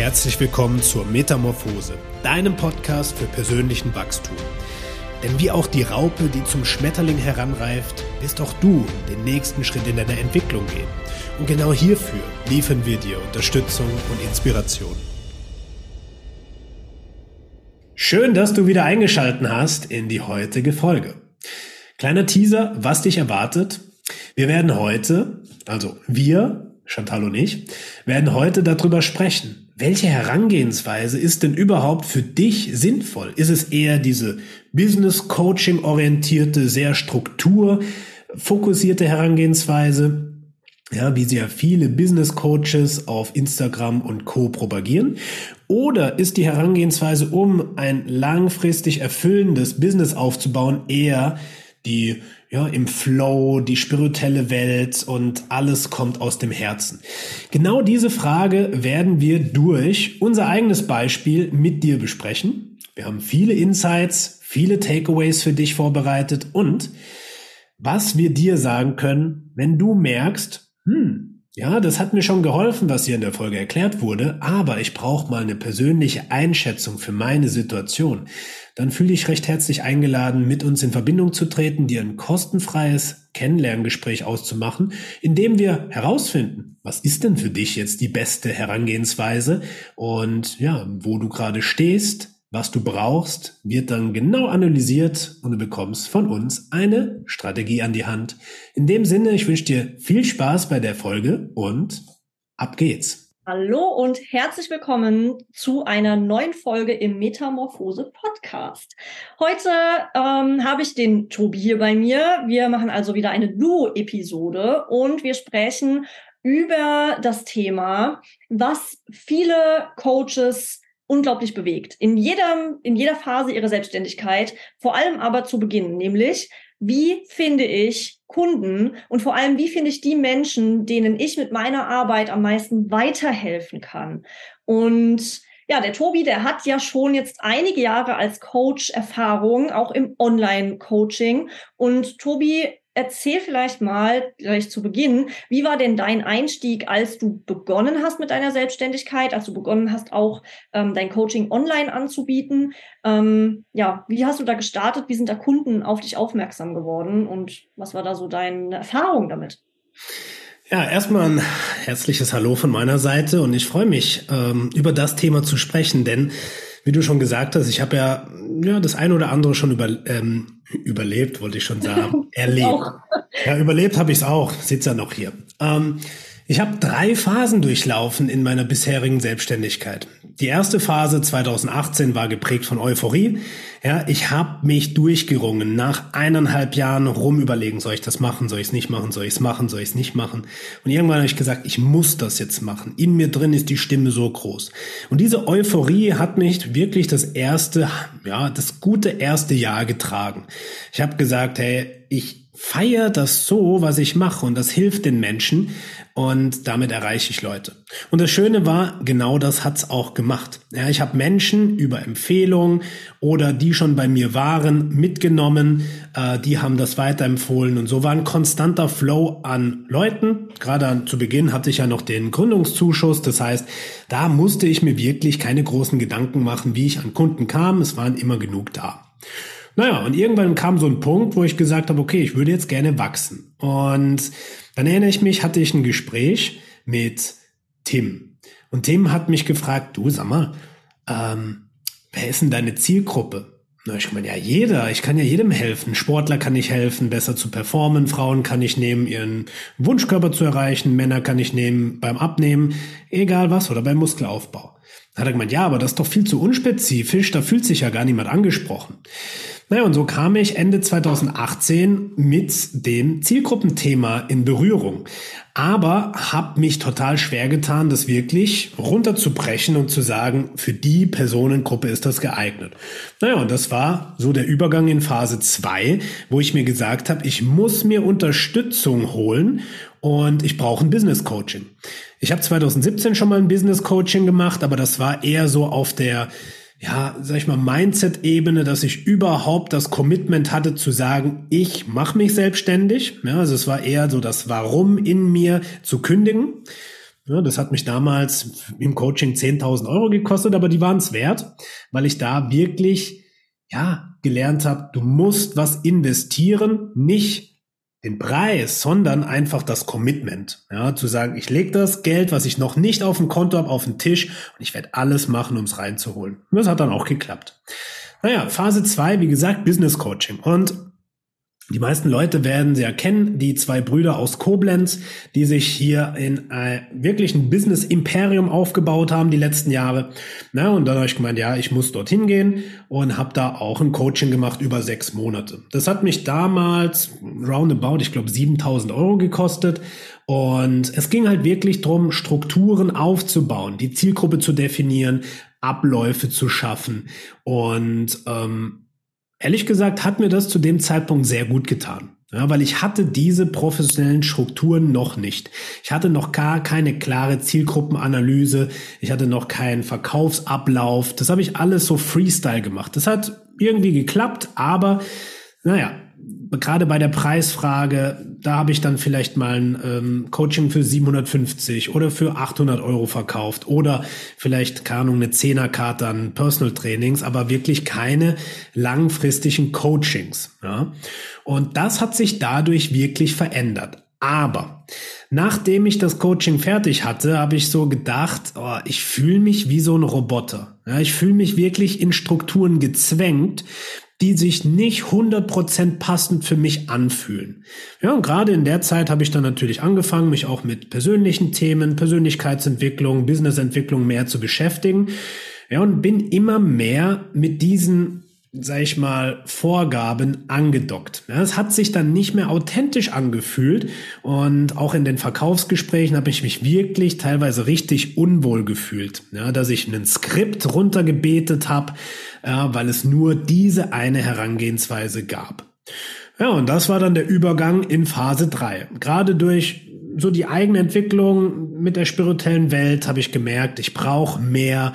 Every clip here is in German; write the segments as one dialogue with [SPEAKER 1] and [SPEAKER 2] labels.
[SPEAKER 1] herzlich willkommen zur Metamorphose, deinem Podcast für persönlichen Wachstum. Denn wie auch die Raupe, die zum Schmetterling heranreift, wirst auch du den nächsten Schritt in deiner Entwicklung gehen. Und genau hierfür liefern wir dir Unterstützung und Inspiration. Schön, dass du wieder eingeschalten hast in die heutige Folge. Kleiner Teaser, was dich erwartet. Wir werden heute, also wir, Chantal und ich, werden heute darüber sprechen, welche Herangehensweise ist denn überhaupt für dich sinnvoll? Ist es eher diese Business Coaching orientierte, sehr strukturfokussierte Herangehensweise? Ja, wie sie ja viele Business Coaches auf Instagram und Co. propagieren. Oder ist die Herangehensweise, um ein langfristig erfüllendes Business aufzubauen, eher die ja, im Flow, die spirituelle Welt und alles kommt aus dem Herzen. Genau diese Frage werden wir durch unser eigenes Beispiel mit dir besprechen. Wir haben viele Insights, viele Takeaways für dich vorbereitet und was wir dir sagen können, wenn du merkst, hm, ja, das hat mir schon geholfen, was hier in der Folge erklärt wurde, aber ich brauche mal eine persönliche Einschätzung für meine Situation. Dann fühle ich recht herzlich eingeladen, mit uns in Verbindung zu treten, dir ein kostenfreies Kennenlerngespräch auszumachen, in dem wir herausfinden, was ist denn für dich jetzt die beste Herangehensweise und ja, wo du gerade stehst, was du brauchst, wird dann genau analysiert und du bekommst von uns eine Strategie an die Hand. In dem Sinne, ich wünsche dir viel Spaß bei der Folge und ab geht's.
[SPEAKER 2] Hallo und herzlich willkommen zu einer neuen Folge im Metamorphose Podcast. Heute ähm, habe ich den Tobi hier bei mir. Wir machen also wieder eine Duo-Episode und wir sprechen über das Thema, was viele Coaches unglaublich bewegt. In jedem, in jeder Phase ihrer Selbstständigkeit, vor allem aber zu Beginn, nämlich, wie finde ich Kunden und vor allem, wie finde ich die Menschen, denen ich mit meiner Arbeit am meisten weiterhelfen kann? Und ja, der Tobi, der hat ja schon jetzt einige Jahre als Coach Erfahrung, auch im Online-Coaching. Und Tobi, erzähl vielleicht mal gleich zu Beginn, wie war denn dein Einstieg, als du begonnen hast mit deiner Selbstständigkeit, als du begonnen hast, auch ähm, dein Coaching online anzubieten? Ähm, ja, wie hast du da gestartet? Wie sind da Kunden auf dich aufmerksam geworden? Und was war da so deine Erfahrung damit?
[SPEAKER 1] Ja, erstmal ein herzliches Hallo von meiner Seite und ich freue mich, ähm, über das Thema zu sprechen, denn wie du schon gesagt hast, ich habe ja, ja das ein oder andere schon über, ähm, überlebt, wollte ich schon sagen, erlebt. Ja, überlebt habe ich es auch, sitzt ja noch hier. Ähm, ich habe drei Phasen durchlaufen in meiner bisherigen Selbstständigkeit. Die erste Phase 2018 war geprägt von Euphorie. Ja, ich habe mich durchgerungen. Nach eineinhalb Jahren rumüberlegen, soll ich das machen, soll ich es nicht machen, soll ich es machen, soll ich es nicht machen. Und irgendwann habe ich gesagt, ich muss das jetzt machen. In mir drin ist die Stimme so groß. Und diese Euphorie hat mich wirklich das erste, ja, das gute erste Jahr getragen. Ich habe gesagt, hey, ich feier das so, was ich mache und das hilft den Menschen und damit erreiche ich Leute. Und das Schöne war, genau das hat's auch gemacht. Ja, ich habe Menschen über Empfehlungen oder die schon bei mir waren mitgenommen, äh, die haben das weiterempfohlen und so war ein konstanter Flow an Leuten. Gerade zu Beginn hatte ich ja noch den Gründungszuschuss, das heißt, da musste ich mir wirklich keine großen Gedanken machen, wie ich an Kunden kam. Es waren immer genug da. Naja, und irgendwann kam so ein Punkt, wo ich gesagt habe, okay, ich würde jetzt gerne wachsen. Und dann erinnere ich mich, hatte ich ein Gespräch mit Tim. Und Tim hat mich gefragt, du sag mal, ähm, wer ist denn deine Zielgruppe? Na, ich meine, ja, jeder. Ich kann ja jedem helfen. Sportler kann ich helfen, besser zu performen. Frauen kann ich nehmen, ihren Wunschkörper zu erreichen. Männer kann ich nehmen beim Abnehmen. Egal was. Oder beim Muskelaufbau. Hat er gemeint, ja, aber das ist doch viel zu unspezifisch. Da fühlt sich ja gar niemand angesprochen. Naja, und so kam ich Ende 2018 mit dem Zielgruppenthema in Berührung. Aber habe mich total schwer getan, das wirklich runterzubrechen und zu sagen, für die Personengruppe ist das geeignet. Naja, und das war so der Übergang in Phase 2, wo ich mir gesagt habe, ich muss mir Unterstützung holen und ich brauche ein Business Coaching. Ich habe 2017 schon mal ein Business Coaching gemacht, aber das war eher so auf der ja, sag ich mal, Mindset-Ebene, dass ich überhaupt das Commitment hatte zu sagen, ich mache mich selbstständig. Ja, also es war eher so das Warum in mir zu kündigen. Ja, das hat mich damals im Coaching 10.000 Euro gekostet, aber die waren es wert, weil ich da wirklich, ja, gelernt habe, du musst was investieren, nicht den Preis, sondern einfach das Commitment. Ja, zu sagen, ich lege das Geld, was ich noch nicht auf dem Konto habe, auf den Tisch und ich werde alles machen, um es reinzuholen. Das hat dann auch geklappt. Naja, Phase zwei, wie gesagt, Business Coaching. Und die meisten Leute werden sie erkennen, die zwei Brüder aus Koblenz, die sich hier in äh, wirklich ein Business Imperium aufgebaut haben die letzten Jahre. Na, und dann habe ich gemeint, ja, ich muss dorthin gehen und habe da auch ein Coaching gemacht über sechs Monate. Das hat mich damals roundabout, ich glaube, 7000 Euro gekostet. Und es ging halt wirklich drum, Strukturen aufzubauen, die Zielgruppe zu definieren, Abläufe zu schaffen und ähm, Ehrlich gesagt hat mir das zu dem Zeitpunkt sehr gut getan. Ja, weil ich hatte diese professionellen Strukturen noch nicht. Ich hatte noch gar keine klare Zielgruppenanalyse. Ich hatte noch keinen Verkaufsablauf. Das habe ich alles so Freestyle gemacht. Das hat irgendwie geklappt, aber naja, gerade bei der Preisfrage, da habe ich dann vielleicht mal ein ähm, Coaching für 750 oder für 800 Euro verkauft oder vielleicht, keine Ahnung, eine Zehnerkarte an Personal Trainings, aber wirklich keine langfristigen Coachings. Ja? Und das hat sich dadurch wirklich verändert. Aber nachdem ich das Coaching fertig hatte, habe ich so gedacht, oh, ich fühle mich wie so ein Roboter. Ja, ich fühle mich wirklich in Strukturen gezwängt, die sich nicht 100% passend für mich anfühlen. Ja, und gerade in der Zeit habe ich dann natürlich angefangen, mich auch mit persönlichen Themen, Persönlichkeitsentwicklung, Businessentwicklung mehr zu beschäftigen. Ja, und bin immer mehr mit diesen sag ich mal, Vorgaben angedockt. Es hat sich dann nicht mehr authentisch angefühlt und auch in den Verkaufsgesprächen habe ich mich wirklich teilweise richtig unwohl gefühlt, ja, dass ich ein Skript runtergebetet habe, weil es nur diese eine Herangehensweise gab. Ja, und das war dann der Übergang in Phase drei. Gerade durch so die eigene Entwicklung mit der spirituellen Welt habe ich gemerkt, ich brauche mehr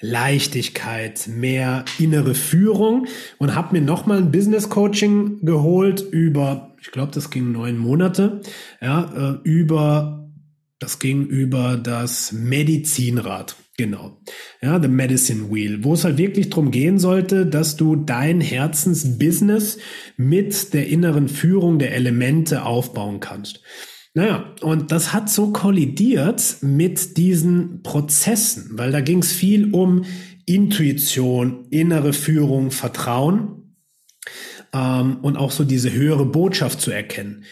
[SPEAKER 1] Leichtigkeit, mehr innere Führung und habe mir nochmal ein Business Coaching geholt über, ich glaube, das ging neun Monate, ja, äh, über, das ging über das Medizinrad. Genau. Ja, The Medicine Wheel, wo es halt wirklich darum gehen sollte, dass du dein Herzensbusiness mit der inneren Führung der Elemente aufbauen kannst. Naja, und das hat so kollidiert mit diesen Prozessen, weil da ging es viel um Intuition, innere Führung, Vertrauen ähm, und auch so diese höhere Botschaft zu erkennen.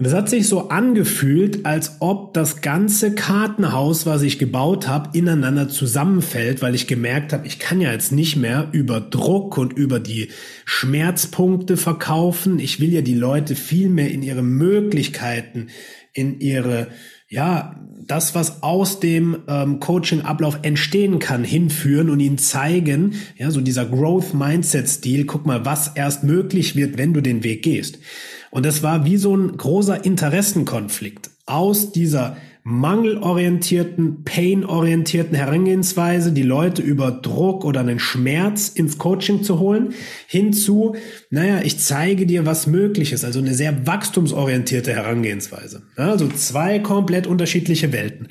[SPEAKER 1] Und es hat sich so angefühlt, als ob das ganze Kartenhaus, was ich gebaut habe, ineinander zusammenfällt, weil ich gemerkt habe, ich kann ja jetzt nicht mehr über Druck und über die Schmerzpunkte verkaufen. Ich will ja die Leute viel mehr in ihre Möglichkeiten, in ihre, ja, das, was aus dem ähm, Coaching-Ablauf entstehen kann, hinführen und ihnen zeigen, ja, so dieser Growth-Mindset-Stil, guck mal, was erst möglich wird, wenn du den Weg gehst. Und das war wie so ein großer Interessenkonflikt aus dieser mangelorientierten, pain-orientierten Herangehensweise, die Leute über Druck oder einen Schmerz ins Coaching zu holen, hinzu, naja, ich zeige dir, was möglich ist, also eine sehr wachstumsorientierte Herangehensweise. Also zwei komplett unterschiedliche Welten.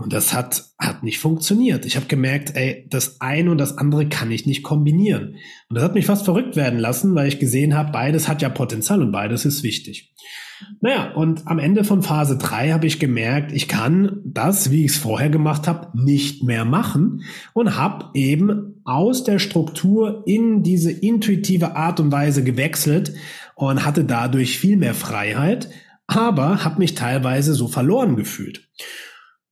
[SPEAKER 1] Und das hat, hat nicht funktioniert. Ich habe gemerkt, ey, das eine und das andere kann ich nicht kombinieren. Und das hat mich fast verrückt werden lassen, weil ich gesehen habe, beides hat ja Potenzial und beides ist wichtig. Naja, und am Ende von Phase 3 habe ich gemerkt, ich kann das, wie ich es vorher gemacht habe, nicht mehr machen und habe eben aus der Struktur in diese intuitive Art und Weise gewechselt und hatte dadurch viel mehr Freiheit, aber habe mich teilweise so verloren gefühlt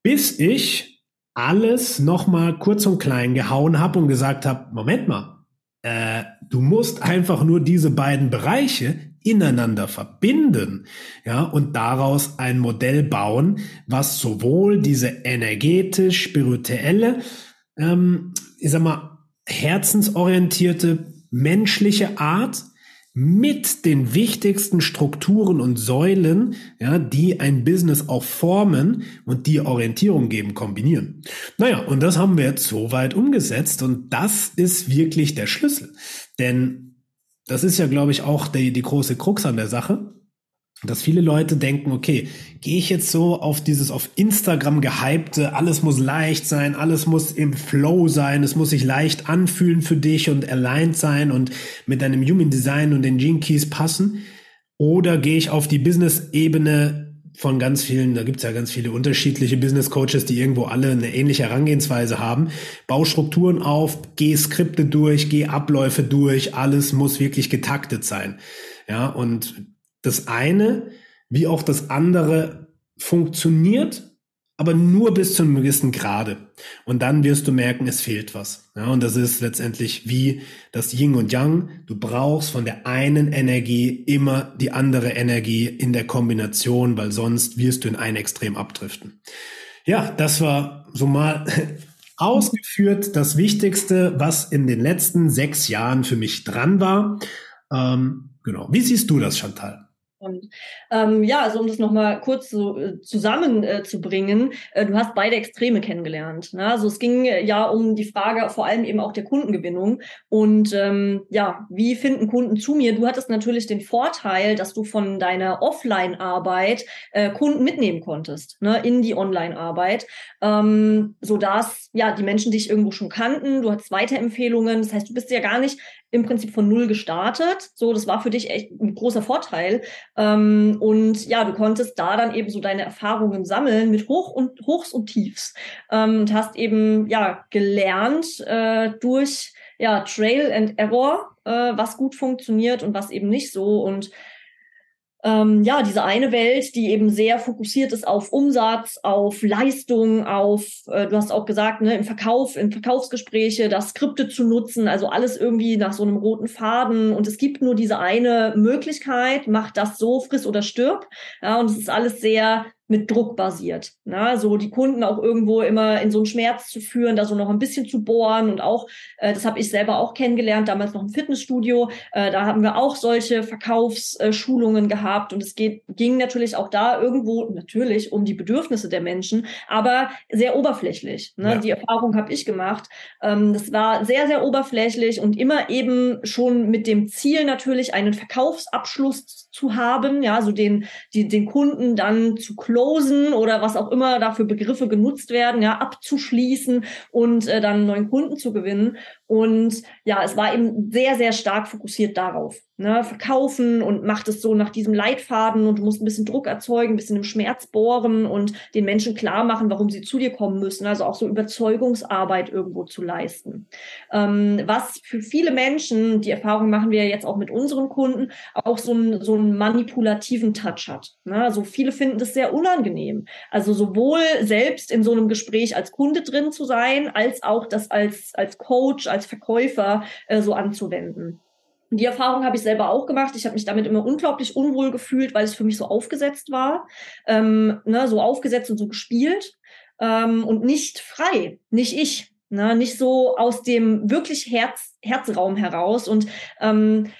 [SPEAKER 1] bis ich alles nochmal kurz und klein gehauen habe und gesagt habe, Moment mal, äh, du musst einfach nur diese beiden Bereiche ineinander verbinden, ja, und daraus ein Modell bauen, was sowohl diese energetisch spirituelle, ähm, ich sag mal, herzensorientierte menschliche Art mit den wichtigsten Strukturen und Säulen, ja, die ein Business auch formen und die Orientierung geben, kombinieren. Naja, und das haben wir jetzt soweit umgesetzt und das ist wirklich der Schlüssel. Denn das ist ja, glaube ich, auch die, die große Krux an der Sache. Dass viele Leute denken, okay, gehe ich jetzt so auf dieses auf Instagram gehypte, alles muss leicht sein, alles muss im Flow sein, es muss sich leicht anfühlen für dich und aligned sein und mit deinem Human Design und den Gene Keys passen? Oder gehe ich auf die Business-Ebene von ganz vielen, da gibt's ja ganz viele unterschiedliche Business Coaches, die irgendwo alle eine ähnliche Herangehensweise haben. Bau Strukturen auf, geh Skripte durch, geh Abläufe durch, alles muss wirklich getaktet sein. Ja, und das eine wie auch das andere funktioniert, aber nur bis zu einem gewissen Grade. Und dann wirst du merken, es fehlt was. Ja, und das ist letztendlich wie das Yin und Yang. Du brauchst von der einen Energie immer die andere Energie in der Kombination, weil sonst wirst du in ein Extrem abdriften. Ja, das war so mal ausgeführt das Wichtigste, was in den letzten sechs Jahren für mich dran war. Ähm, genau. Wie siehst du das, Chantal?
[SPEAKER 2] Und ähm, ja, also um das nochmal kurz so äh, zusammenzubringen, äh, du hast beide Extreme kennengelernt. Ne? Also es ging äh, ja um die Frage vor allem eben auch der Kundengewinnung. Und ähm, ja, wie finden Kunden zu mir? Du hattest natürlich den Vorteil, dass du von deiner Offline-Arbeit äh, Kunden mitnehmen konntest, ne? in die Online-Arbeit, ähm, sodass ja die Menschen dich irgendwo schon kannten. Du hattest Weiterempfehlungen. Das heißt, du bist ja gar nicht im Prinzip von null gestartet. So, das war für dich echt ein großer Vorteil. Ähm, und ja, du konntest da dann eben so deine Erfahrungen sammeln mit Hoch und Hochs und Tiefs ähm, und hast eben ja gelernt äh, durch ja Trail and Error, äh, was gut funktioniert und was eben nicht so und ähm, ja, diese eine Welt, die eben sehr fokussiert ist auf Umsatz, auf Leistung, auf, äh, du hast auch gesagt, ne, im Verkauf, in Verkaufsgespräche, das Skripte zu nutzen, also alles irgendwie nach so einem roten Faden. Und es gibt nur diese eine Möglichkeit, mach das so, friss oder stirb. Ja, und es ist alles sehr mit Druck basiert. Na, so die Kunden auch irgendwo immer in so einen Schmerz zu führen, da so noch ein bisschen zu bohren und auch, äh, das habe ich selber auch kennengelernt, damals noch im Fitnessstudio, äh, da haben wir auch solche Verkaufsschulungen gehabt und es geht, ging natürlich auch da irgendwo natürlich um die Bedürfnisse der Menschen, aber sehr oberflächlich. Ne? Ja. Die Erfahrung habe ich gemacht. Ähm, das war sehr, sehr oberflächlich und immer eben schon mit dem Ziel natürlich einen Verkaufsabschluss zu haben, ja, so den, die, den Kunden dann zu closen oder was auch immer da für Begriffe genutzt werden, ja, abzuschließen und äh, dann neuen Kunden zu gewinnen. Und ja, es war eben sehr, sehr stark fokussiert darauf. Ne? Verkaufen und macht es so nach diesem Leitfaden und du musst ein bisschen Druck erzeugen, ein bisschen im Schmerz bohren und den Menschen klar machen, warum sie zu dir kommen müssen. Also auch so Überzeugungsarbeit irgendwo zu leisten. Ähm, was für viele Menschen, die Erfahrung machen wir jetzt auch mit unseren Kunden, auch so, ein, so einen manipulativen Touch hat. Ne? Also viele finden das sehr unangenehm. Also sowohl selbst in so einem Gespräch als Kunde drin zu sein, als auch das als, als Coach, als Verkäufer äh, so anzuwenden. Die Erfahrung habe ich selber auch gemacht. Ich habe mich damit immer unglaublich unwohl gefühlt, weil es für mich so aufgesetzt war, ähm, ne, so aufgesetzt und so gespielt ähm, und nicht frei, nicht ich, ne, nicht so aus dem wirklich Herz, Herzraum heraus. Und ähm,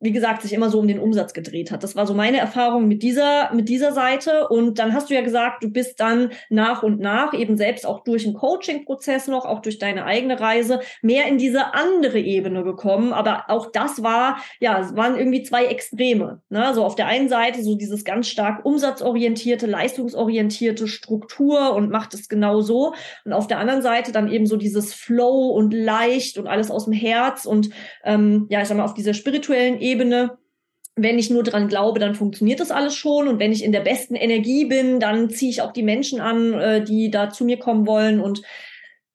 [SPEAKER 2] wie gesagt, sich immer so um den Umsatz gedreht hat. Das war so meine Erfahrung mit dieser, mit dieser Seite. Und dann hast du ja gesagt, du bist dann nach und nach eben selbst auch durch einen Coaching-Prozess noch, auch durch deine eigene Reise, mehr in diese andere Ebene gekommen. Aber auch das war, ja, es waren irgendwie zwei Extreme. Ne? So auf der einen Seite so dieses ganz stark umsatzorientierte, leistungsorientierte Struktur und macht es genau so. Und auf der anderen Seite dann eben so dieses Flow und leicht und alles aus dem Herz und ähm, ja, ich sag mal, auf dieser spirituellen Ebene Ebene. Wenn ich nur dran glaube, dann funktioniert das alles schon. Und wenn ich in der besten Energie bin, dann ziehe ich auch die Menschen an, äh, die da zu mir kommen wollen. Und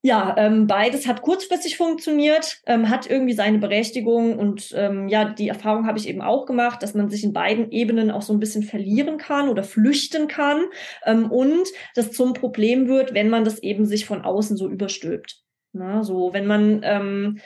[SPEAKER 2] ja, ähm, beides hat kurzfristig funktioniert, ähm, hat irgendwie seine Berechtigung und ähm, ja, die Erfahrung habe ich eben auch gemacht, dass man sich in beiden Ebenen auch so ein bisschen verlieren kann oder flüchten kann ähm, und das zum Problem wird, wenn man das eben sich von außen so überstülpt. Na, so, wenn man ähm,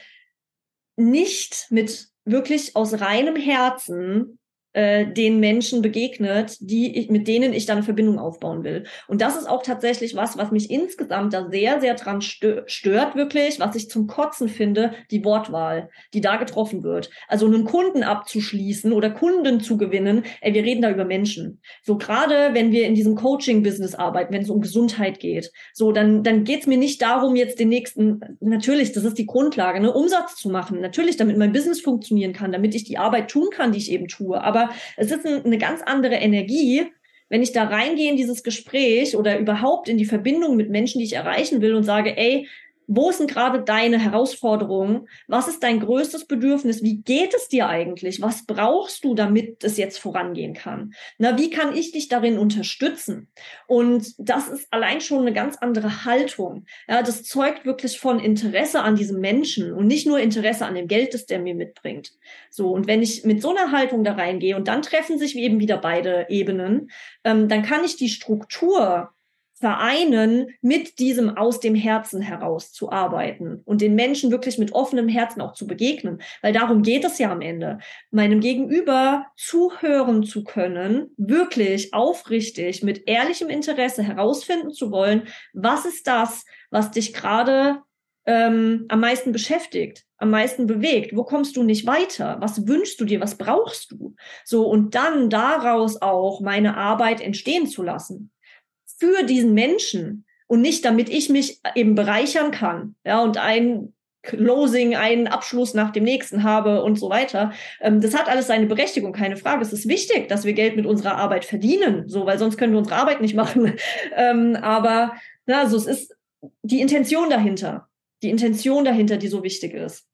[SPEAKER 2] nicht mit wirklich aus reinem Herzen äh, den Menschen begegnet, die ich, mit denen ich dann eine Verbindung aufbauen will. Und das ist auch tatsächlich was, was mich insgesamt da sehr, sehr dran stört, wirklich, was ich zum Kotzen finde, die Wortwahl, die da getroffen wird. Also einen Kunden abzuschließen oder Kunden zu gewinnen, ey, wir reden da über Menschen. So gerade, wenn wir in diesem Coaching-Business arbeiten, wenn es um Gesundheit geht, so, dann, dann geht es mir nicht darum, jetzt den nächsten, natürlich, das ist die Grundlage, ne, Umsatz zu machen, natürlich, damit mein Business funktionieren kann, damit ich die Arbeit tun kann, die ich eben tue, aber Aber es ist ein, eine ganz andere Energie, wenn ich da reingehe in dieses Gespräch oder überhaupt in die Verbindung mit Menschen, die ich erreichen will und sage, ey, wo sind gerade deine Herausforderungen? Was ist dein größtes Bedürfnis? Wie geht es dir eigentlich? Was brauchst du, damit es jetzt vorangehen kann? Na, wie kann ich dich darin unterstützen? Und das ist allein schon eine ganz andere Haltung. Ja, das zeugt wirklich von Interesse an diesem Menschen und nicht nur Interesse an dem Geld, das der mir mitbringt. So. Und wenn ich mit so einer Haltung da reingehe und dann treffen sich eben wieder beide Ebenen, ähm, dann kann ich die Struktur vereinen, mit diesem aus dem Herzen heraus zu arbeiten und den Menschen wirklich mit offenem Herzen auch zu begegnen. Weil darum geht es ja am Ende. Meinem Gegenüber zuhören zu können, wirklich aufrichtig, mit ehrlichem Interesse herausfinden zu wollen, was ist das, was dich gerade ähm, am meisten beschäftigt, am meisten bewegt? Wo kommst du nicht weiter? Was wünschst du dir? Was brauchst du? So, und dann daraus auch meine Arbeit entstehen zu lassen für diesen Menschen und nicht damit ich mich eben bereichern kann, ja, und ein Closing, einen Abschluss nach dem nächsten habe und so weiter. Ähm, das hat alles seine Berechtigung, keine Frage. Es ist wichtig, dass wir Geld mit unserer Arbeit verdienen, so, weil sonst können wir unsere Arbeit nicht machen. Ähm, aber, na, also es ist die Intention dahinter, die Intention dahinter, die so wichtig ist.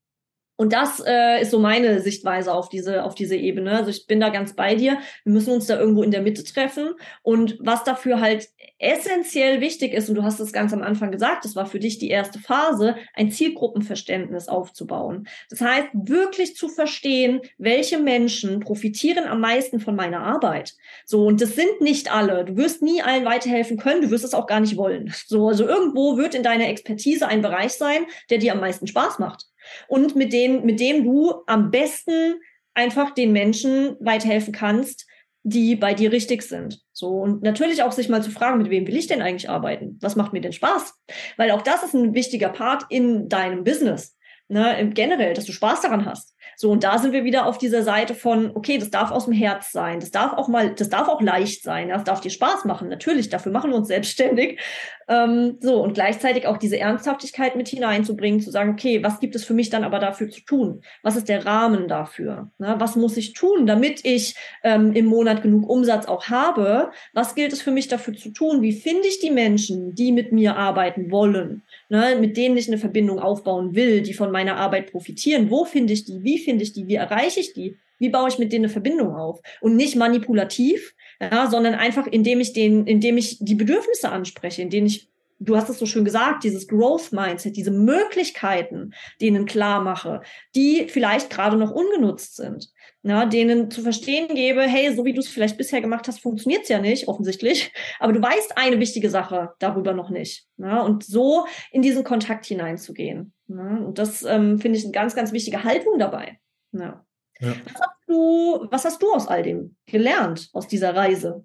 [SPEAKER 2] Und das äh, ist so meine Sichtweise auf diese, auf diese Ebene. Also ich bin da ganz bei dir. Wir müssen uns da irgendwo in der Mitte treffen. Und was dafür halt essentiell wichtig ist, und du hast es ganz am Anfang gesagt, das war für dich die erste Phase, ein Zielgruppenverständnis aufzubauen. Das heißt, wirklich zu verstehen, welche Menschen profitieren am meisten von meiner Arbeit. So, und das sind nicht alle. Du wirst nie allen weiterhelfen können, du wirst es auch gar nicht wollen. So, also irgendwo wird in deiner Expertise ein Bereich sein, der dir am meisten Spaß macht und mit dem, mit dem du am besten einfach den Menschen weiterhelfen kannst, die bei dir richtig sind. So und natürlich auch sich mal zu fragen, mit wem will ich denn eigentlich arbeiten? Was macht mir denn Spaß? Weil auch das ist ein wichtiger Part in deinem Business. Ne, generell, dass du Spaß daran hast. So, und da sind wir wieder auf dieser Seite von, okay, das darf aus dem Herz sein, das darf auch mal, das darf auch leicht sein, das darf dir Spaß machen. Natürlich, dafür machen wir uns selbstständig. Ähm, so, und gleichzeitig auch diese Ernsthaftigkeit mit hineinzubringen, zu sagen, okay, was gibt es für mich dann aber dafür zu tun? Was ist der Rahmen dafür? Ne? Was muss ich tun, damit ich ähm, im Monat genug Umsatz auch habe? Was gilt es für mich dafür zu tun? Wie finde ich die Menschen, die mit mir arbeiten wollen? Ne? Mit denen ich eine Verbindung aufbauen will, die von meiner Arbeit profitieren? Wo finde ich die? Wie finde ich die? Wie erreiche ich die? Wie baue ich mit denen eine Verbindung auf? Und nicht manipulativ, ja, sondern einfach, indem ich den, indem ich die Bedürfnisse anspreche, indem ich, du hast es so schön gesagt, dieses Growth Mindset, diese Möglichkeiten, denen klar mache, die vielleicht gerade noch ungenutzt sind. Ja, denen zu verstehen gebe, hey, so wie du es vielleicht bisher gemacht hast, funktioniert es ja nicht, offensichtlich. Aber du weißt eine wichtige Sache darüber noch nicht. Ja, und so in diesen Kontakt hineinzugehen. Ja, und das ähm, finde ich eine ganz, ganz wichtige Haltung dabei. Ja. Ja. Was, hast du, was hast du aus all dem gelernt, aus dieser Reise?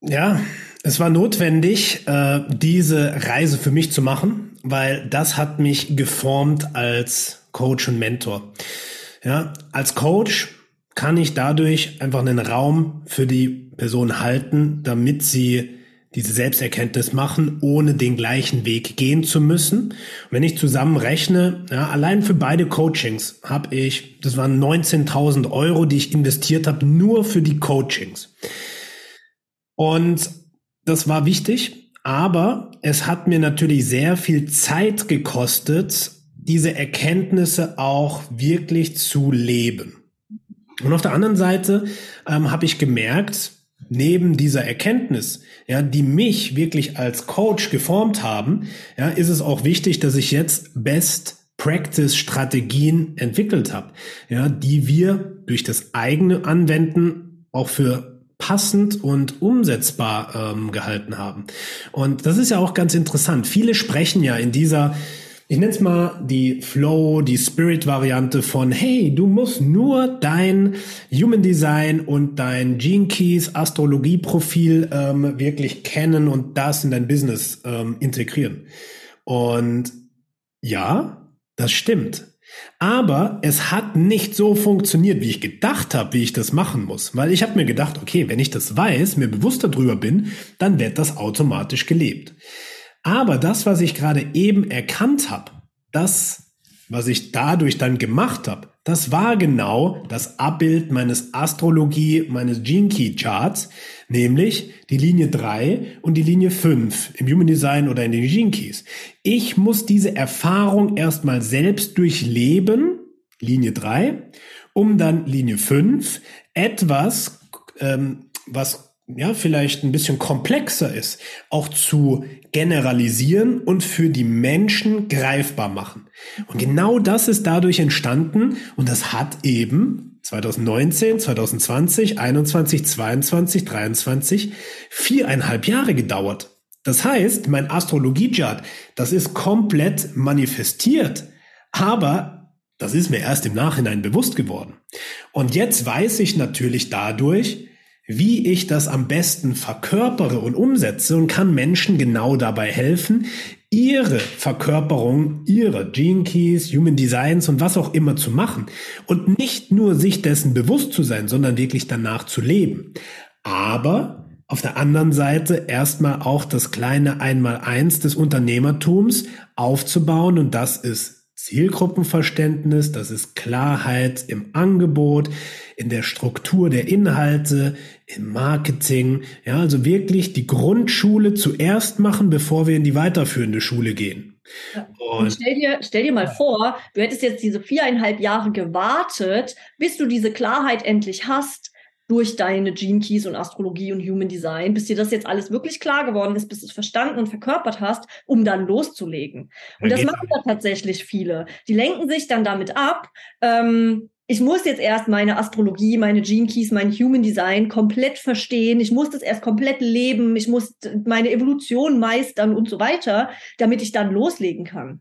[SPEAKER 1] Ja, es war notwendig, äh, diese Reise für mich zu machen, weil das hat mich geformt als Coach und Mentor. Ja, als Coach kann ich dadurch einfach einen Raum für die Person halten, damit sie diese Selbsterkenntnis machen, ohne den gleichen Weg gehen zu müssen. Und wenn ich zusammenrechne, ja, allein für beide Coachings habe ich, das waren 19.000 Euro, die ich investiert habe, nur für die Coachings. Und das war wichtig, aber es hat mir natürlich sehr viel Zeit gekostet, diese Erkenntnisse auch wirklich zu leben. Und auf der anderen Seite ähm, habe ich gemerkt, neben dieser Erkenntnis, ja, die mich wirklich als Coach geformt haben, ja, ist es auch wichtig, dass ich jetzt Best Practice Strategien entwickelt habe, ja, die wir durch das eigene Anwenden auch für passend und umsetzbar ähm, gehalten haben. Und das ist ja auch ganz interessant. Viele sprechen ja in dieser ich nenne es mal die Flow, die Spirit-Variante von, hey, du musst nur dein Human Design und dein Gene Keys Astrologie-Profil ähm, wirklich kennen und das in dein Business ähm, integrieren. Und ja, das stimmt. Aber es hat nicht so funktioniert, wie ich gedacht habe, wie ich das machen muss. Weil ich habe mir gedacht, okay, wenn ich das weiß, mir bewusst darüber bin, dann wird das automatisch gelebt. Aber das, was ich gerade eben erkannt habe, das was ich dadurch dann gemacht habe, das war genau das Abbild meines Astrologie, meines Gene Key Charts, nämlich die Linie 3 und die Linie 5 im Human Design oder in den Gene Keys. Ich muss diese Erfahrung erstmal selbst durchleben, Linie 3, um dann Linie 5 etwas, ähm, was ja, vielleicht ein bisschen komplexer ist, auch zu generalisieren und für die Menschen greifbar machen. Und genau das ist dadurch entstanden und das hat eben 2019, 2020, 21, 22, 23 viereinhalb Jahre gedauert. Das heißt, mein Astrologie-Chart, das ist komplett manifestiert, aber das ist mir erst im Nachhinein bewusst geworden. Und jetzt weiß ich natürlich dadurch, wie ich das am besten verkörpere und umsetze und kann Menschen genau dabei helfen, ihre Verkörperung, ihre Gene Keys, Human Designs und was auch immer zu machen und nicht nur sich dessen bewusst zu sein, sondern wirklich danach zu leben. Aber auf der anderen Seite erstmal auch das kleine Einmaleins des Unternehmertums aufzubauen und das ist Zielgruppenverständnis, das ist Klarheit im Angebot, in der Struktur der Inhalte, im Marketing. Ja, also wirklich die Grundschule zuerst machen, bevor wir in die weiterführende Schule gehen.
[SPEAKER 2] Und, Und stell, dir, stell dir mal vor, du hättest jetzt diese viereinhalb Jahre gewartet, bis du diese Klarheit endlich hast durch deine Gene Keys und Astrologie und Human Design, bis dir das jetzt alles wirklich klar geworden ist, bis du es verstanden und verkörpert hast, um dann loszulegen. Und das machen da tatsächlich viele. Die lenken sich dann damit ab. Ähm, ich muss jetzt erst meine Astrologie, meine Gene Keys, mein Human Design komplett verstehen. Ich muss das erst komplett leben. Ich muss meine Evolution meistern und so weiter, damit ich dann loslegen kann.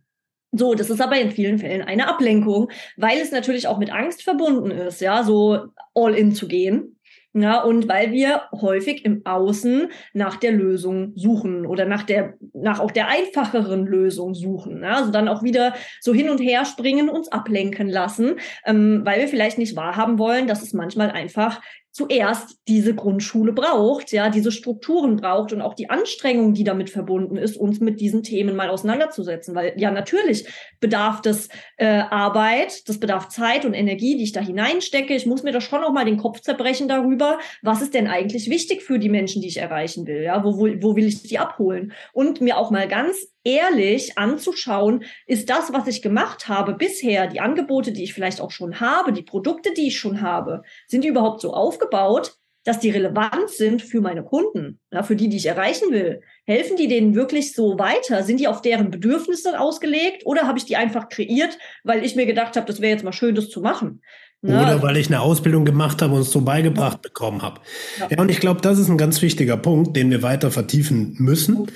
[SPEAKER 2] So, das ist aber in vielen Fällen eine Ablenkung, weil es natürlich auch mit Angst verbunden ist, ja, so all in zu gehen. Ja, und weil wir häufig im Außen nach der Lösung suchen oder nach der, nach auch der einfacheren Lösung suchen. Ja, also dann auch wieder so hin und her springen, uns ablenken lassen, ähm, weil wir vielleicht nicht wahrhaben wollen, dass es manchmal einfach zuerst diese Grundschule braucht, ja, diese Strukturen braucht und auch die Anstrengung, die damit verbunden ist, uns mit diesen Themen mal auseinanderzusetzen. Weil ja, natürlich bedarf das äh, Arbeit, das bedarf Zeit und Energie, die ich da hineinstecke. Ich muss mir da schon auch mal den Kopf zerbrechen darüber, was ist denn eigentlich wichtig für die Menschen, die ich erreichen will, ja, wo, wo, wo will ich die abholen? Und mir auch mal ganz ehrlich anzuschauen, ist das, was ich gemacht habe bisher, die Angebote, die ich vielleicht auch schon habe, die Produkte, die ich schon habe, sind die überhaupt so aufgebaut, dass die relevant sind für meine Kunden, ja, für die, die ich erreichen will? Helfen die denen wirklich so weiter? Sind die auf deren Bedürfnisse ausgelegt oder habe ich die einfach kreiert, weil ich mir gedacht habe, das wäre jetzt mal schön, das zu machen?
[SPEAKER 1] Ja. Oder weil ich eine Ausbildung gemacht habe und es so beigebracht bekommen habe. Ja. ja, und ich glaube, das ist ein ganz wichtiger Punkt, den wir weiter vertiefen müssen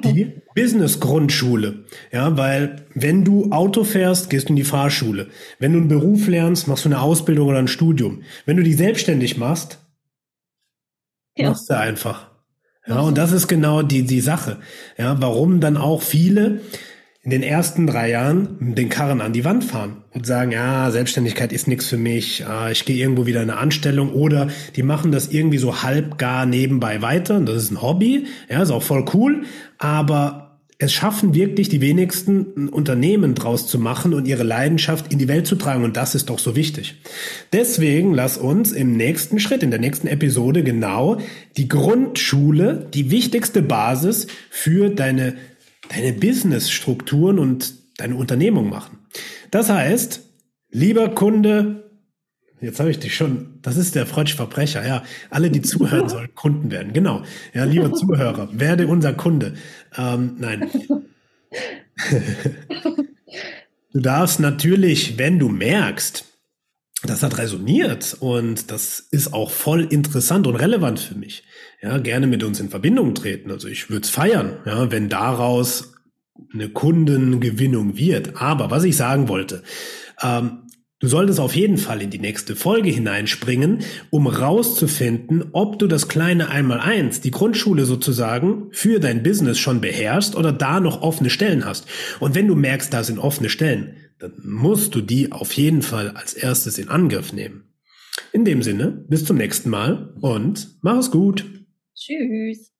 [SPEAKER 1] die Business-Grundschule. Ja, weil wenn du Auto fährst, gehst du in die Fahrschule. Wenn du einen Beruf lernst, machst du eine Ausbildung oder ein Studium. Wenn du dich selbstständig machst, ja. machst du einfach. Ja, und das ist genau die, die Sache. Ja, warum dann auch viele in den ersten drei Jahren den Karren an die Wand fahren und sagen, ja, Selbstständigkeit ist nichts für mich, ah, ich gehe irgendwo wieder in eine Anstellung oder die machen das irgendwie so halb gar nebenbei weiter das ist ein Hobby, ja, ist auch voll cool, aber es schaffen wirklich die wenigsten ein Unternehmen draus zu machen und ihre Leidenschaft in die Welt zu tragen und das ist doch so wichtig. Deswegen lass uns im nächsten Schritt, in der nächsten Episode genau die Grundschule, die wichtigste Basis für deine deine Businessstrukturen und deine Unternehmung machen. Das heißt, lieber Kunde, jetzt habe ich dich schon, das ist der freudsche Verbrecher, ja, alle, die zuhören, sollen Kunden werden. Genau, ja, lieber Zuhörer, werde unser Kunde. Ähm, nein. du darfst natürlich, wenn du merkst, das hat resoniert und das ist auch voll interessant und relevant für mich. Ja, gerne mit uns in Verbindung treten. Also ich würde es feiern, ja, wenn daraus eine Kundengewinnung wird. Aber was ich sagen wollte, ähm, Du solltest auf jeden Fall in die nächste Folge hineinspringen, um rauszufinden, ob du das kleine Einmaleins, die Grundschule sozusagen, für dein Business schon beherrschst oder da noch offene Stellen hast. Und wenn du merkst, da sind offene Stellen, dann musst du die auf jeden Fall als erstes in Angriff nehmen. In dem Sinne, bis zum nächsten Mal und mach es gut.
[SPEAKER 2] Tschüss.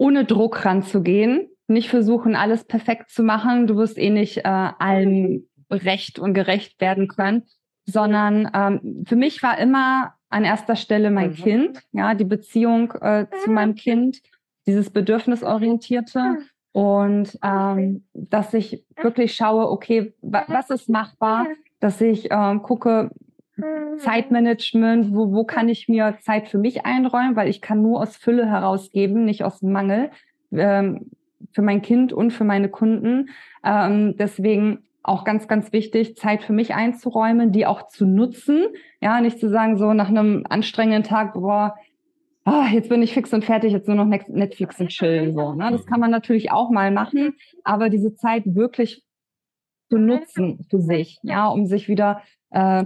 [SPEAKER 3] Ohne Druck ranzugehen, nicht versuchen, alles perfekt zu machen. Du wirst eh nicht äh, allem recht und gerecht werden können, sondern ähm, für mich war immer an erster Stelle mein mhm. Kind, ja, die Beziehung äh, zu meinem Kind, dieses Bedürfnisorientierte und ähm, dass ich wirklich schaue, okay, wa was ist machbar, dass ich ähm, gucke, Zeitmanagement, wo, wo kann ich mir Zeit für mich einräumen, weil ich kann nur aus Fülle herausgeben, nicht aus Mangel, ähm, für mein Kind und für meine Kunden. Ähm, deswegen auch ganz, ganz wichtig, Zeit für mich einzuräumen, die auch zu nutzen. Ja, nicht zu sagen, so nach einem anstrengenden Tag, boah, oh, jetzt bin ich fix und fertig, jetzt nur noch Netflix und chillen. So, ne? Das kann man natürlich auch mal machen, aber diese Zeit wirklich zu nutzen für sich, ja, um sich wieder äh,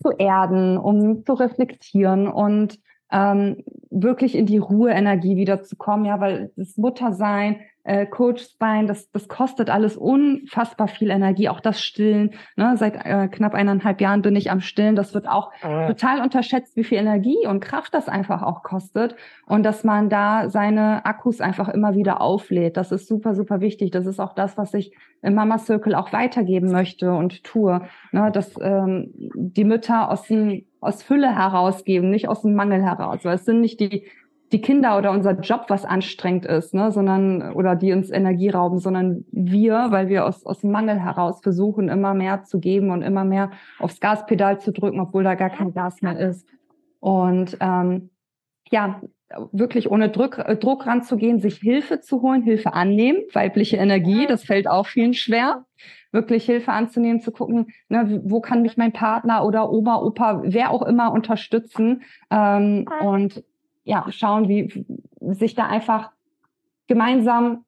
[SPEAKER 3] zu erden, um zu reflektieren und ähm, wirklich in die Ruhe-Energie wieder zu kommen, ja, weil das Muttersein, äh, Coach sein, das, das kostet alles unfassbar viel Energie, auch das Stillen. Ne? Seit äh, knapp eineinhalb Jahren bin ich am Stillen. Das wird auch äh. total unterschätzt, wie viel Energie und Kraft das einfach auch kostet. Und dass man da seine Akkus einfach immer wieder auflädt. Das ist super, super wichtig. Das ist auch das, was ich im Mama Circle auch weitergeben möchte und tue. Ne? Dass ähm, die Mütter aus dem aus Fülle herausgeben, nicht aus dem Mangel heraus. Weil es sind nicht die die Kinder oder unser Job was anstrengend ist, ne, sondern oder die uns Energie rauben, sondern wir, weil wir aus, aus dem Mangel heraus versuchen, immer mehr zu geben und immer mehr aufs Gaspedal zu drücken, obwohl da gar kein Gas mehr ist. Und ähm, ja, wirklich ohne Druck, äh, Druck ranzugehen, sich Hilfe zu holen, Hilfe annehmen, weibliche Energie, das fällt auch vielen schwer, wirklich Hilfe anzunehmen, zu gucken, ne, wo kann mich mein Partner oder Oma, Opa, wer auch immer unterstützen ähm, und ja, schauen, wie sich da einfach gemeinsam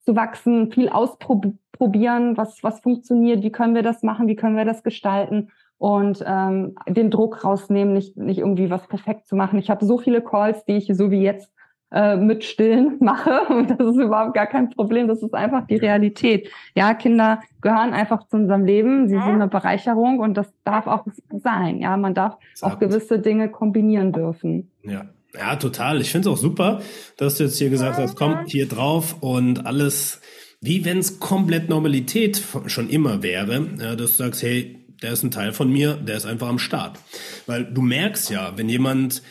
[SPEAKER 3] zu wachsen, viel ausprobieren, was, was funktioniert, wie können wir das machen, wie können wir das gestalten und ähm, den Druck rausnehmen, nicht, nicht irgendwie was perfekt zu machen. Ich habe so viele Calls, die ich so wie jetzt äh, mit Stillen mache und das ist überhaupt gar kein Problem. Das ist einfach die Realität. Ja, Kinder gehören einfach zu unserem Leben. Sie sind eine Bereicherung und das darf auch sein. Ja, man darf auch gewisse Dinge kombinieren dürfen.
[SPEAKER 1] Ja. Ja, total. Ich finde es auch super, dass du jetzt hier gesagt hast, komm hier drauf und alles, wie wenn es komplett Normalität schon immer wäre, ja, dass du sagst, hey, der ist ein Teil von mir, der ist einfach am Start. Weil du merkst ja, wenn jemand,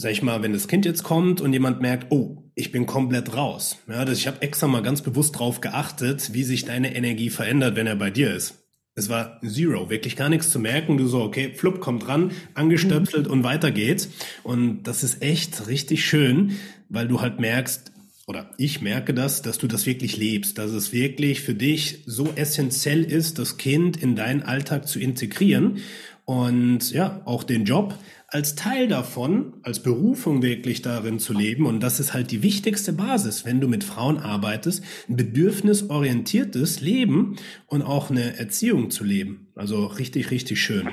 [SPEAKER 1] sag ich mal, wenn das Kind jetzt kommt und jemand merkt, oh, ich bin komplett raus. Ja, das, ich habe extra mal ganz bewusst drauf geachtet, wie sich deine Energie verändert, wenn er bei dir ist. Es war zero, wirklich gar nichts zu merken. Du so, okay, flupp, kommt ran, angestöpselt und weiter geht's. Und das ist echt richtig schön, weil du halt merkst, oder ich merke das, dass du das wirklich lebst, dass es wirklich für dich so essentiell ist, das Kind in deinen Alltag zu integrieren und ja, auch den Job als Teil davon, als Berufung wirklich darin zu leben. Und das ist halt die wichtigste Basis, wenn du mit Frauen arbeitest, ein bedürfnisorientiertes Leben und auch eine Erziehung zu leben. Also richtig, richtig schön.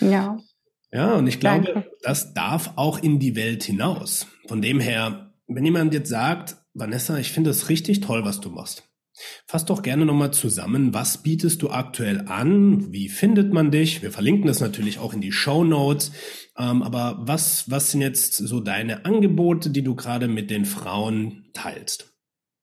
[SPEAKER 3] Ja.
[SPEAKER 1] Ja, und ich glaube, Danke. das darf auch in die Welt hinaus. Von dem her, wenn jemand jetzt sagt, Vanessa, ich finde es richtig toll, was du machst. Fass doch gerne nochmal zusammen, was bietest du aktuell an? Wie findet man dich? Wir verlinken das natürlich auch in die Show Notes. Ähm, aber was, was sind jetzt so deine Angebote, die du gerade mit den Frauen teilst?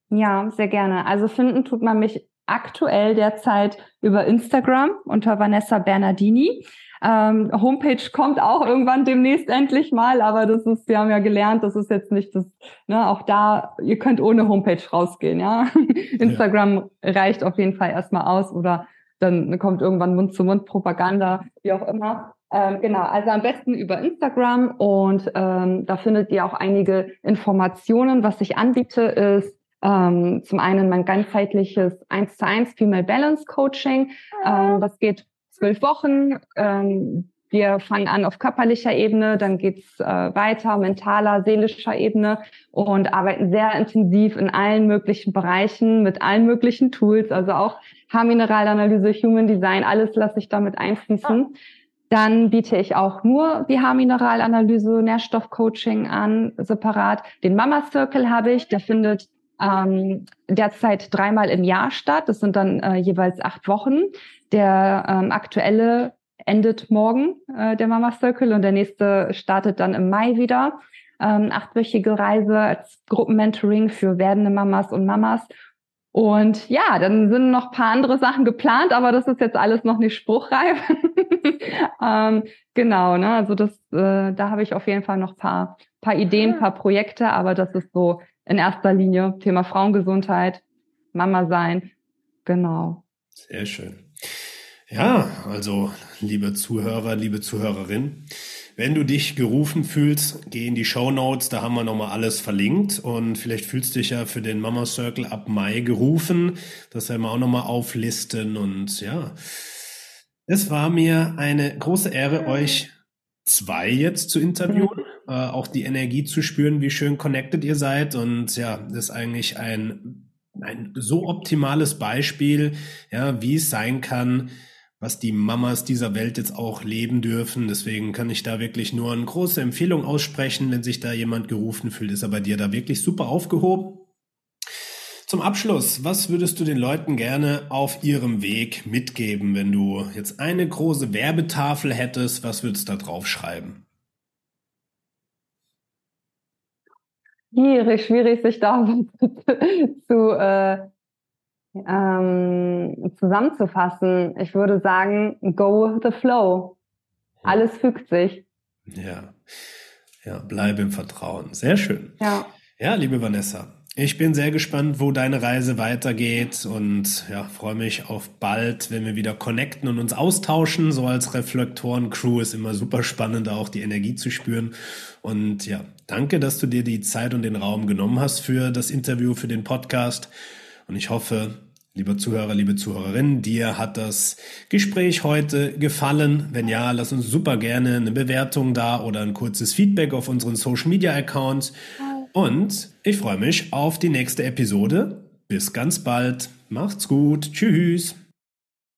[SPEAKER 3] Ja, sehr gerne. Also finden tut man mich aktuell derzeit über Instagram unter Vanessa Bernardini. Ähm, Homepage kommt auch irgendwann demnächst endlich mal, aber das ist, wir haben ja gelernt, das ist jetzt nicht das, ne, auch da, ihr könnt ohne Homepage rausgehen, ja. Instagram ja. reicht auf jeden Fall erstmal aus oder dann kommt irgendwann Mund-zu-Mund-Propaganda, wie auch immer. Ähm, genau, also am besten über Instagram und ähm, da findet ihr auch einige Informationen. Was ich anbiete, ist ähm, zum einen mein ganzheitliches 1 zu 1 Female Balance Coaching. Ähm, das geht zwölf Wochen. Ähm, wir fangen an auf körperlicher Ebene, dann geht's äh, weiter, mentaler, seelischer Ebene und arbeiten sehr intensiv in allen möglichen Bereichen mit allen möglichen Tools, also auch Haarmineralanalyse, Human Design, alles lasse ich damit einfließen. Dann biete ich auch nur die Haarmineralanalyse, Nährstoffcoaching an, separat. Den Mama Circle habe ich, der findet ähm, derzeit dreimal im Jahr statt. Das sind dann äh, jeweils acht Wochen. Der ähm, aktuelle endet morgen, äh, der Mama Circle, und der nächste startet dann im Mai wieder. ähm, achtwöchige Reise als Gruppenmentoring für werdende Mamas und Mamas. Und ja, dann sind noch paar andere Sachen geplant, aber das ist jetzt alles noch nicht spruchreif. ähm, genau, ne? Also das, äh, da habe ich auf jeden Fall noch paar, paar Ideen, paar Projekte, aber das ist so in erster Linie Thema Frauengesundheit, Mama sein. Genau.
[SPEAKER 1] Sehr schön. Ja, also liebe Zuhörer, liebe Zuhörerin, wenn du dich gerufen fühlst, geh in die Show Notes, da haben wir nochmal alles verlinkt. Und vielleicht fühlst du dich ja für den Mama Circle ab Mai gerufen. Das werden wir auch nochmal auflisten. Und ja, es war mir eine große Ehre, euch zwei jetzt zu interviewen, äh, auch die Energie zu spüren, wie schön connected ihr seid. Und ja, das ist eigentlich ein, ein so optimales Beispiel, ja, wie es sein kann, was die Mamas dieser Welt jetzt auch leben dürfen. Deswegen kann ich da wirklich nur eine große Empfehlung aussprechen, wenn sich da jemand gerufen fühlt, ist er bei dir da wirklich super aufgehoben. Zum Abschluss, was würdest du den Leuten gerne auf ihrem Weg mitgeben, wenn du jetzt eine große Werbetafel hättest? Was würdest du da drauf schreiben?
[SPEAKER 3] Schwierig, schwierig, sich da zu, äh, ähm, zusammenzufassen. Ich würde sagen, go with the flow. Alles fügt sich.
[SPEAKER 1] Ja, ja, bleibe im Vertrauen. Sehr schön.
[SPEAKER 3] Ja.
[SPEAKER 1] Ja, liebe Vanessa, ich bin sehr gespannt, wo deine Reise weitergeht und ja, freue mich auf bald, wenn wir wieder connecten und uns austauschen. So als Reflektoren-Crew ist immer super spannend, auch die Energie zu spüren. Und ja, danke, dass du dir die Zeit und den Raum genommen hast für das Interview, für den Podcast. Und ich hoffe, Lieber Zuhörer, liebe Zuhörerin, dir hat das Gespräch heute gefallen? Wenn ja, lass uns super gerne eine Bewertung da oder ein kurzes Feedback auf unseren Social Media Accounts. Und ich freue mich auf die nächste Episode. Bis ganz bald. Macht's gut. Tschüss.